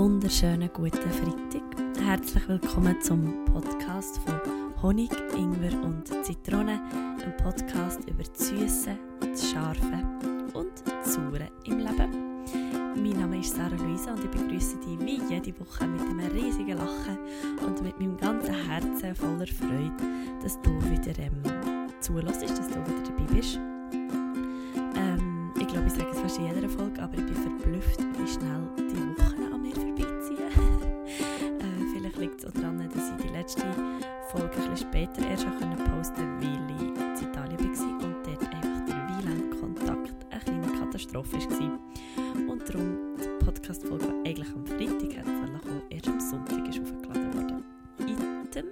wunderschönen guten Freitag. Herzlich willkommen zum Podcast von Honig, Ingwer und Zitrone. Ein Podcast über das Süße, das Scharfe und das Saure im Leben. Mein Name ist Sarah Luisa und ich begrüße dich wie jede Woche mit einem riesigen Lachen und mit meinem ganzen Herzen voller Freude, dass du wieder ähm, zulässt, dass du wieder dabei bist. Ähm, ich glaube, ich sage es fast in jeder Folge, aber ich bin verblüfft, wie schnell die Wochen später erst posten konnte, weil ich in Italien war und dort einfach der WLAN-Kontakt eine kleine Katastrophe war. Und darum die Podcast-Folge, eigentlich am Freitag kommen erst am Sonntag ist aufgeladen worden. Item.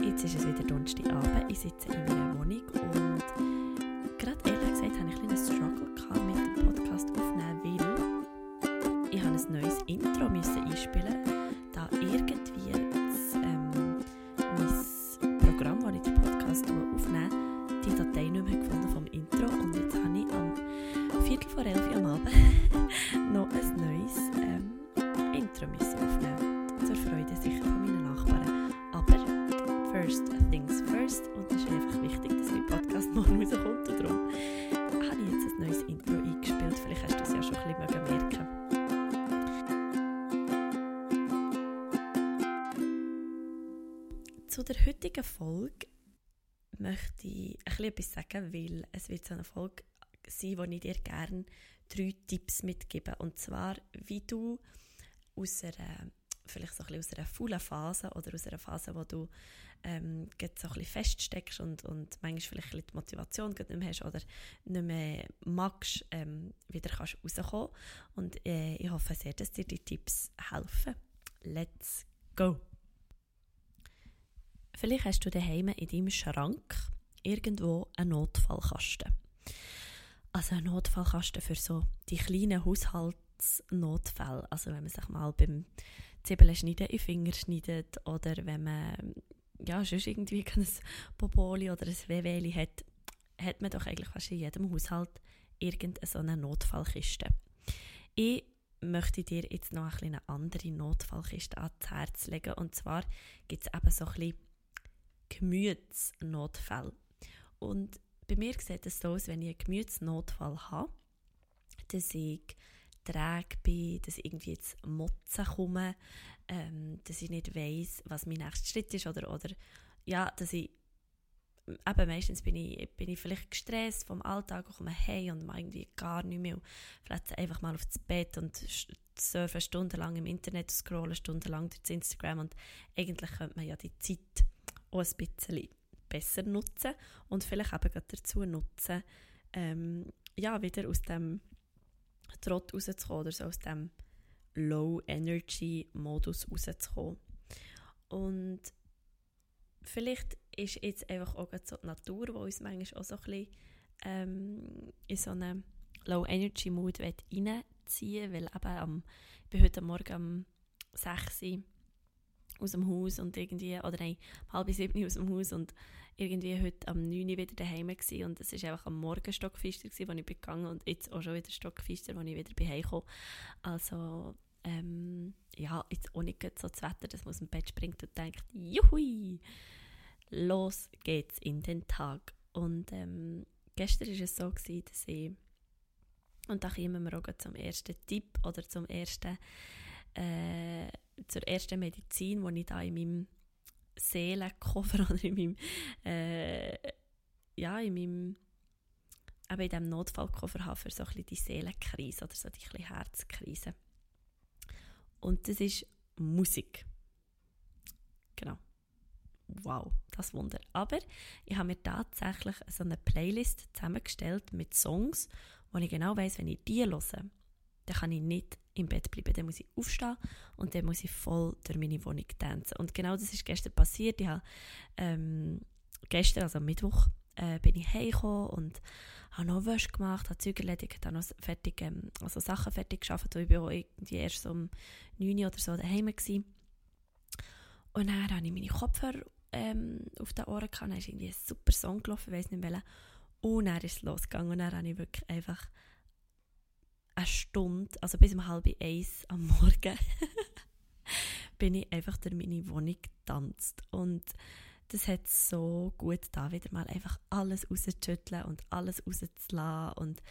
Jetzt ist es wieder Donnerstagabend. Ich sitze in meiner Wohnung und gerade ehrlich gesagt habe ich ein bisschen Struggle gehabt mit dem Podcast aufnehmen, weil ich ein neues Intro einspielen da Viertel vor elf am Abend noch ein neues ähm, Intro müssen aufnehmen. Zur Freude sicher von meinen Nachbarn. Aber first things first und es ist einfach wichtig, dass mein Podcast morgen rauskommt und darum habe ich jetzt ein neues Intro eingespielt. Vielleicht hast du es ja schon ein bisschen merken Zu der heutigen Folge möchte ich ein bisschen etwas sagen, weil es wird so eine Folge sein, wo ich dir gerne drei Tipps mitgebe. Und zwar, wie du aus einer, vielleicht so ein aus einer faulen Phase oder aus einer Phase, wo du ähm, so ein bisschen feststeckst und, und manchmal vielleicht ein die Motivation nicht mehr hast oder nicht mehr magst, ähm, wieder kannst rauskommen. Und äh, ich hoffe sehr, dass dir die Tipps helfen. Let's go! Vielleicht hast du daheim in deinem Schrank irgendwo einen Notfallkasten. Also ein Notfallkasten für so die kleinen Haushaltsnotfälle. Also wenn man sich mal beim Zwiebeln schneiden in Finger schneidet oder wenn man ja, sonst irgendwie ein Popoli oder ein Wehwehli hat, hat man doch eigentlich fast in jedem Haushalt irgendeine so eine Notfallkiste. Ich möchte dir jetzt noch ein eine andere Notfallkiste ans Herz legen. Und zwar gibt es eben so ein bisschen Gemütsnotfälle. Und bei mir sieht es so aus, wenn ich einen Gemütsnotfall habe, dass ich träge bin, dass ich irgendwie jetzt Motzen komme, ähm, dass ich nicht weiss, was mein nächster Schritt ist oder, oder ja, dass ich eben meistens bin ich, bin ich vielleicht gestresst vom Alltag und komme hey und mache irgendwie gar nicht mehr. Vielleicht einfach mal aufs Bett und surfen stundenlang im Internet und scrollen stundenlang durch Instagram und eigentlich könnte man ja die Zeit auch ein bisschen besser nutzen und vielleicht eben gerade dazu nutzen, ähm, ja, wieder aus dem Trott rauszukommen oder so aus dem Low-Energy-Modus rauszukommen. Und vielleicht ist jetzt einfach auch so die Natur, die uns manchmal auch so ein bisschen ähm, in so einen Low-Energy-Mood reinziehen weil eben am, ich bin heute Morgen um 6 Uhr aus dem Haus und irgendwie, oder nein, um halb sieben aus dem Haus und irgendwie heute am 9 Uhr wieder daheim gewesen und es war einfach am Morgen stockfister, gewesen, als ich gegangen und jetzt auch schon wieder stockfister, als ich wieder bin heimgekommen. Also, ähm, ja, jetzt auch nicht so das Wetter, dass man aus dem Bett springt und denkt, juhui, los geht's in den Tag. Und ähm, gestern war es so, gewesen, dass ich, und da kommen wir auch zum ersten Tipp oder zum ersten, äh, zur ersten Medizin, die ich da in meinem Seelenkoffer oder in meinem, äh, ja, in meinem, eben in diesem Notfallkoffer habe für so ein bisschen die Seelenkrise oder so die Herzkrise. Und das ist Musik. Genau. Wow, das Wunder. Aber ich habe mir tatsächlich so eine Playlist zusammengestellt mit Songs, wo ich genau weiß, wenn ich die höre, dann kann ich nicht im Bett bleiben. Dann muss ich aufstehen und dann muss ich voll durch meine Wohnung tanzen. Und genau das ist gestern passiert. Ich habe ähm, gestern, also Mittwoch, äh, bin ich heimgekommen und habe noch Wäsche gemacht, habe Zeug erledigt, habe noch fertig, ähm, also Sachen fertig geschafft. Ich war irgendwie erst um 9 Uhr oder so daheim. Gewesen. Und dann habe ich meine Kopfhörer ähm, auf den Ohren gehabt. Dann ist irgendwie ein super Song gelaufen, ich weiß nicht welchen. Und dann ist es losgegangen und dann habe ich wirklich einfach eine Stunde, also bis um halb eins am Morgen, bin ich einfach durch meine Wohnung getanzt. Und das hat so gut da wieder mal einfach alles rauszuschütteln und alles rauszulassen und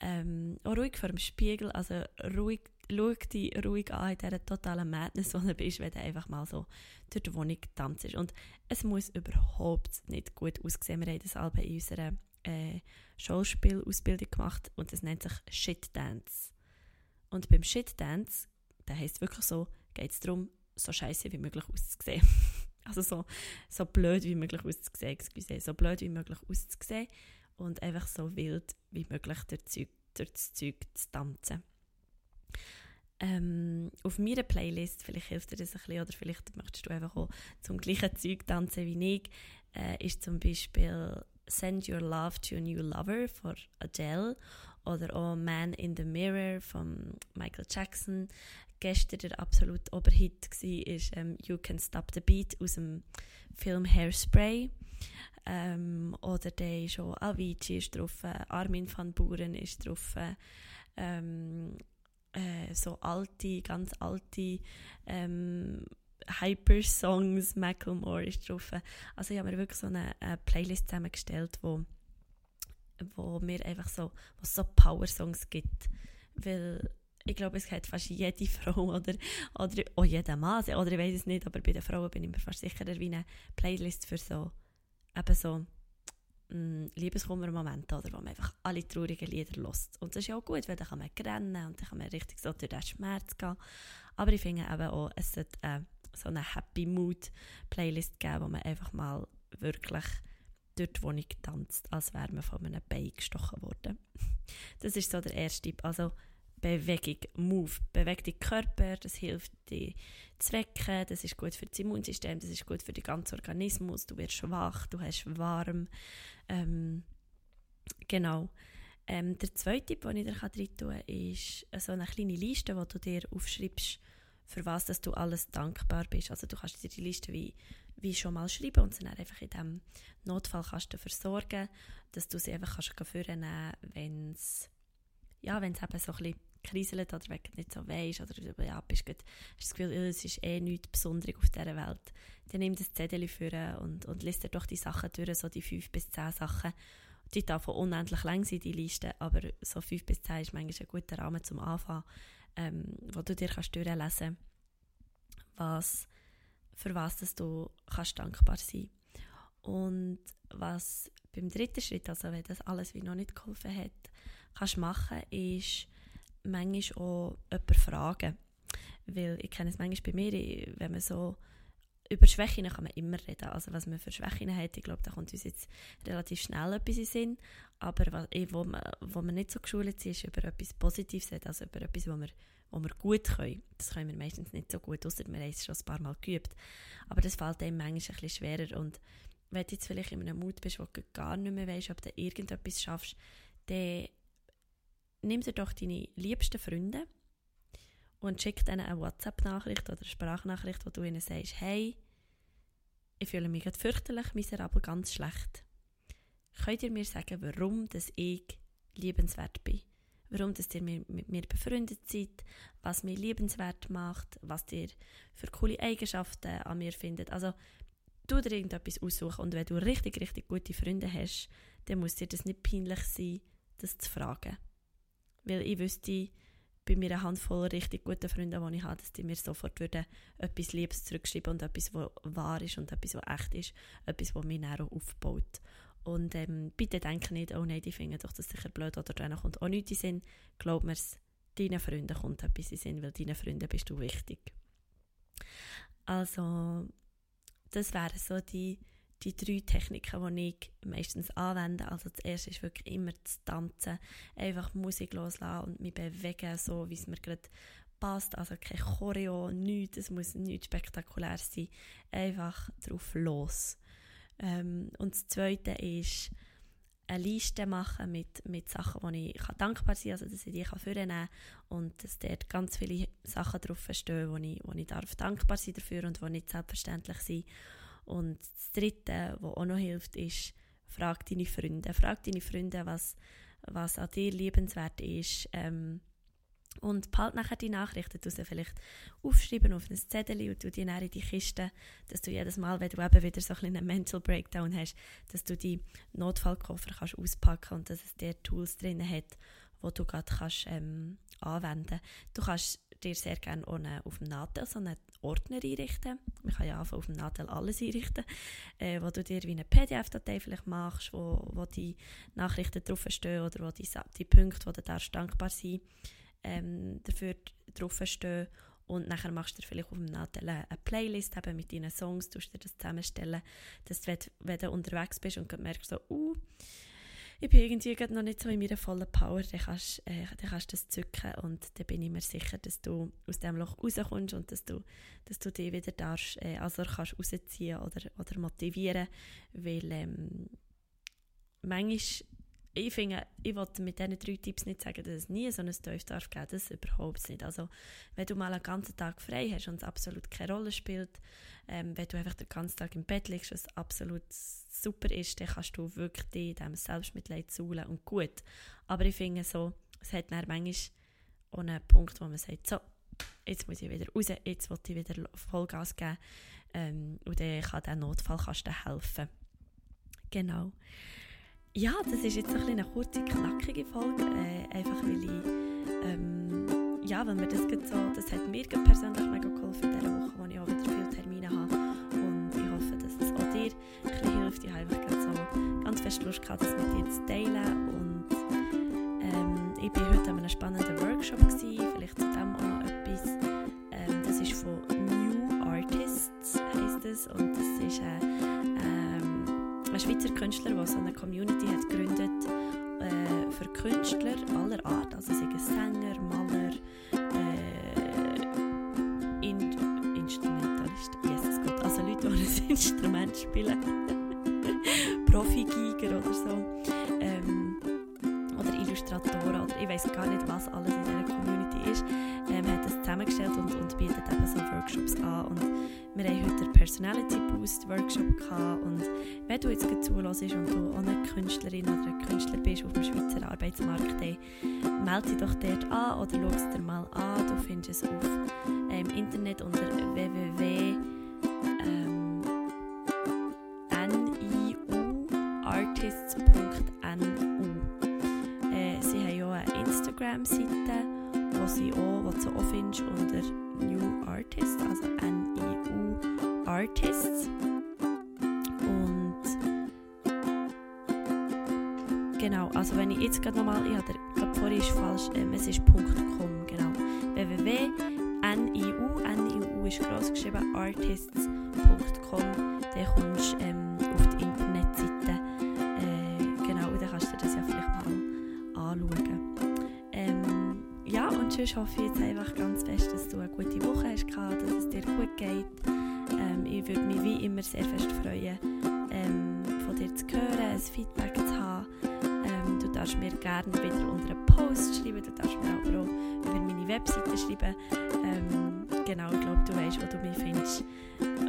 ähm, auch ruhig vor dem Spiegel, also ruhig, schau dich ruhig an in dieser totalen Madness, wo du bist, wenn du einfach mal so durch die Wohnung tanzt. Und es muss überhaupt nicht gut aussehen. Wir haben das Album in unserer äh, Schauspielausbildung gemacht und das nennt sich Shit Dance. Und beim Shit Dance, da heisst wirklich so, geht es darum, so scheiße wie möglich auszusehen. also so, so blöd wie möglich auszusehen, excuse, so blöd wie möglich auszusehen und einfach so wild wie möglich durch das Zeug zu tanzen. Ähm, auf meiner Playlist, vielleicht hilft dir das ein bisschen, oder vielleicht möchtest du einfach auch zum gleichen Zeug tanzen wie ich, äh, ist zum Beispiel Send Your Love to a New Lover von Adele oder auch Man in the Mirror von Michael Jackson. Gestern der absolute Oberhit war ist ähm, You Can Stop the Beat aus dem Film Hairspray. Ähm, oder der ist auch Avicii ist drauf, äh, Armin van Buren ist drauf. Äh, ähm, äh, so alte, ganz alte ähm, Hyper-Songs, Macklemore ist drauf. Also ich habe mir wirklich so eine, eine Playlist zusammengestellt, wo, wo mir einfach so, so Power-Songs gibt. Weil ich glaube, es hat fast jede Frau oder, oder auch jeder Mann, oder ich weiß es nicht, aber bei den Frauen bin ich mir fast sicher, wie eine Playlist für so, eben so mm, Liebeskummermomente, oder, wo man einfach alle traurigen Lieder lost. Und das ist ja auch gut, weil dann kann man rennen und dann kann man richtig so durch den Schmerz gehen. Aber ich finde eben auch, es sollte äh, so eine Happy Mood Playlist geben, wo man einfach mal wirklich durch die Wohnung tanzt, als wäre man von einem Bein gestochen worden. Das ist so der erste Tipp. Also Bewegung, Move, beweg deinen Körper, das hilft dir zu wecken, das ist gut für das Immunsystem, das ist gut für den ganzen Organismus, du wirst wach, du hast warm. Ähm, genau. Ähm, der zweite Tipp, den ich dir rein tun kann, ist so eine kleine Liste, wo du dir aufschreibst, für was dass du alles dankbar bist. Also du kannst dir die Liste wie, wie schon mal schreiben und dann einfach in diesem Notfall kannst du versorgen, dass du sie einfach kannst vornehmen wenn es ja, eben so ein bisschen kriselt oder wenn du nicht so weisst oder ja, bist gut, hast das Gefühl, es ist eh nichts Besonderes auf dieser Welt, dann nimm das Zettel für und, und liest dir doch die Sachen durch, so die fünf bis zehn Sachen. Die davon unendlich lang sind, die Liste, aber so fünf bis zehn ist manchmal ein guter Rahmen zum Anfang, ähm, wo du dir kannst durchlesen kannst, für was dass du kannst dankbar sein Und was beim dritten Schritt, also wenn das alles wie noch nicht geholfen hat, kannst machen, ist manchmal auch jemanden fragen. Weil ich kenne es manchmal bei mir, wenn man so über Schwächen kann man immer reden. Also was man für Schwächen hat, ich glaube, da kommt uns jetzt relativ schnell etwas in Sinn. Aber was, eh, wo, man, wo man nicht so geschult ist, ist über etwas Positives reden, also über etwas, wo wir, wo wir gut können. Das können wir meistens nicht so gut, außer wir haben es schon ein paar Mal geübt. Aber das fällt einem manchmal ein bisschen schwerer. Und wenn du jetzt vielleicht in einem Mut bist, wo du gar nicht mehr weißt, ob du irgendetwas schaffst, dann nimm dir doch deine liebsten Freunde und schick ihnen eine WhatsApp-Nachricht oder eine Sprachnachricht, wo du ihnen sagst, hey, ich fühle mich gerade fürchterlich, miserabel, ganz schlecht. Könnt ihr mir sagen, warum dass ich liebenswert bin? Warum dass ihr mit mir befreundet seid? Was mich liebenswert macht? Was ihr für coole Eigenschaften an mir findet? Also, du dir irgendetwas aussuchen und wenn du richtig, richtig gute Freunde hast, dann muss dir das nicht peinlich sein, das zu fragen. Weil ich wüsste, bei mir eine Handvoll richtig guten Freunde, die ich habe, dass die mir sofort würden etwas Liebes zurückschreiben und etwas, was wahr ist und etwas, was echt ist, etwas, was mich auch aufbaut. Und ähm, bitte denke nicht, oh nein, die finden doch das sicher blöd oder dann kommt auch nichts in Sinn. Glaub mir deinen Freunden kommt etwas in Sinn, weil deinen Freunden bist du wichtig. Also, das wären so die die drei Techniken, die ich meistens anwende. Also das erste ist wirklich immer zu tanzen, einfach Musik loslassen und mich bewegen, so wie es mir gerade passt. Also kein Choreo, nichts, es muss nichts spektakulär sein. Einfach drauf los. Ähm, und das zweite ist, eine Liste machen mit, mit Sachen, wo ich dankbar sein kann, also dass ich die kann vornehmen kann und dass dort ganz viele Sachen drauf stehen, wo ich, wo ich darf dankbar sein dafür und die nicht selbstverständlich sind. Und das Dritte, was auch noch hilft, ist, frag deine Freunde. Frag deine Freunde, was, was an dir liebenswert ist. Ähm, Und behalte nachher die Nachrichten, sie vielleicht aufschreiben auf ein Zettel und du die dann in die Kiste, dass du jedes Mal, wenn du eben wieder so ein einen Mental Breakdown hast, dass du die Notfallkoffer kannst auspacken und dass es dir Tools drin hat, wo du gerade kannst, ähm, anwenden Du kannst dir sehr gerne eine, auf dem Nadel so einen Ordner einrichten. Man kann ja auf dem Nadel alles einrichten, äh, wo du dir wie eine PDF-Datei vielleicht machst, wo, wo die Nachrichten draufstehen oder wo die, die Punkte, die dir dankbar sind, ähm, dafür draufstehen. Und nachher machst du dir vielleicht auf dem Nadel eine Playlist eben mit deinen Songs, tust dir das zusammenstellen, dass du, wenn du unterwegs bist und merkst so, uh, ich bin irgendwie noch nicht so in meiner vollen Power, dann kannst, äh, dann kannst du das zücken und dann bin ich mir sicher, dass du aus dem Loch rauskommst und dass du, dass du dich wieder darfst, äh, also kannst rausziehen oder, oder motivieren, weil ähm, manchmal ich finde, ich wollte mit diesen drei Tipps nicht sagen, dass es nie so ein Tiefdarf geben das überhaupt nicht. Also, wenn du mal einen ganzen Tag frei hast und es absolut keine Rolle spielt, ähm, wenn du einfach den ganzen Tag im Bett liegst, was absolut super ist, dann kannst du wirklich dich diesem Selbstmitleid zuhlen und gut. Aber ich finde so, es hat dann manchmal auch einen Punkt, wo man sagt, so, jetzt muss ich wieder raus, jetzt will ich wieder Vollgas geben ähm, und dann kann dieser Notfall kannst du helfen. Genau ja, das ist jetzt ein eine kurze, knackige Folge, äh, einfach weil ich, ähm, ja, weil mir das so, das hat mir persönlich mega geholfen in dieser Woche, wo ich auch wieder viele Termine habe und ich hoffe, dass es auch dir ein bisschen hilft. Ich habe einfach so ganz fest Lust gehabt, das mit dir zu teilen und ähm, ich war heute an einem spannenden Workshop, gewesen, vielleicht zu dem auch noch etwas. Ähm, das ist von New Artists, heisst es, und das ist äh, ein Schweizer Künstler, der so eine Community hat gegründet äh, für Künstler aller Art, also sagen Sänger, Maler, äh, In Instrumentalist, Jesus Gott, also Leute, die ein Instrument spielen, Profi-Giger oder so, ähm, Illustratoren oder ich weiß gar nicht, was alles in dieser Community ist, ähm, hat das zusammengestellt und, und bietet eben so Workshops an. Und wir haben heute den Personality Boost Workshop gehabt. Und wenn du jetzt zuhörst und du auch eine Künstlerin oder ein Künstler bist auf dem Schweizer Arbeitsmarkt, dann melde dich doch dort an oder schau es dir mal an. Du findest es auf ähm, Internet unter www Instagram-Seite, wo sie auch, wo du auch findest unter New Artist, also N-I-U Artists. Und genau, also wenn ich jetzt gerade nochmal, ich habe gerade ist falsch, ähm, es ist .com, genau. www NIU, NIU ist groß geschrieben, artists.com, dann kommst du ähm, auf die Internetseite, äh, genau, und dann kannst du dir das ja vielleicht mal anschauen. Ja, und sonst hoffe ich jetzt einfach ganz fest, dass du eine gute Woche hast, dass es dir gut geht. Ähm, ich würde mich wie immer sehr fest freuen, ähm, von dir zu hören, ein Feedback zu haben. Ähm, du darfst mir gerne wieder unter einen Post schreiben, du darfst mir aber auch über meine Webseite schreiben. Ähm, genau, ich glaube, du weißt, wo du mich findest.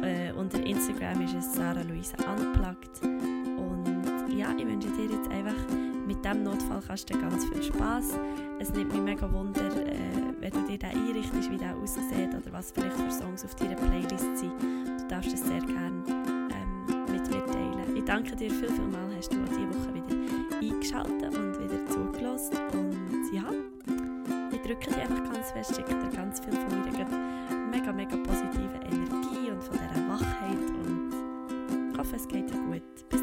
Äh, unter Instagram ist es Sarah Luisa Unplugged. Und ja, ich wünsche dir jetzt einfach diesem Notfall kannst du ganz viel Spaß. Es nimmt mich mega Wunder, äh, wenn du dir den einrichtest, wie der aussieht oder was vielleicht für Songs auf deiner Playlist sind. Du darfst es sehr gerne ähm, mit mir teilen. Ich danke dir viel, viel mal, hast du diese Woche wieder eingeschaltet und wieder zugelassen. Und ja, ich drücke dir einfach ganz fest, schicke dir ganz viel von meiner mega, mega positiven Energie und von dieser Wachheit und ich hoffe, es geht dir gut. Bis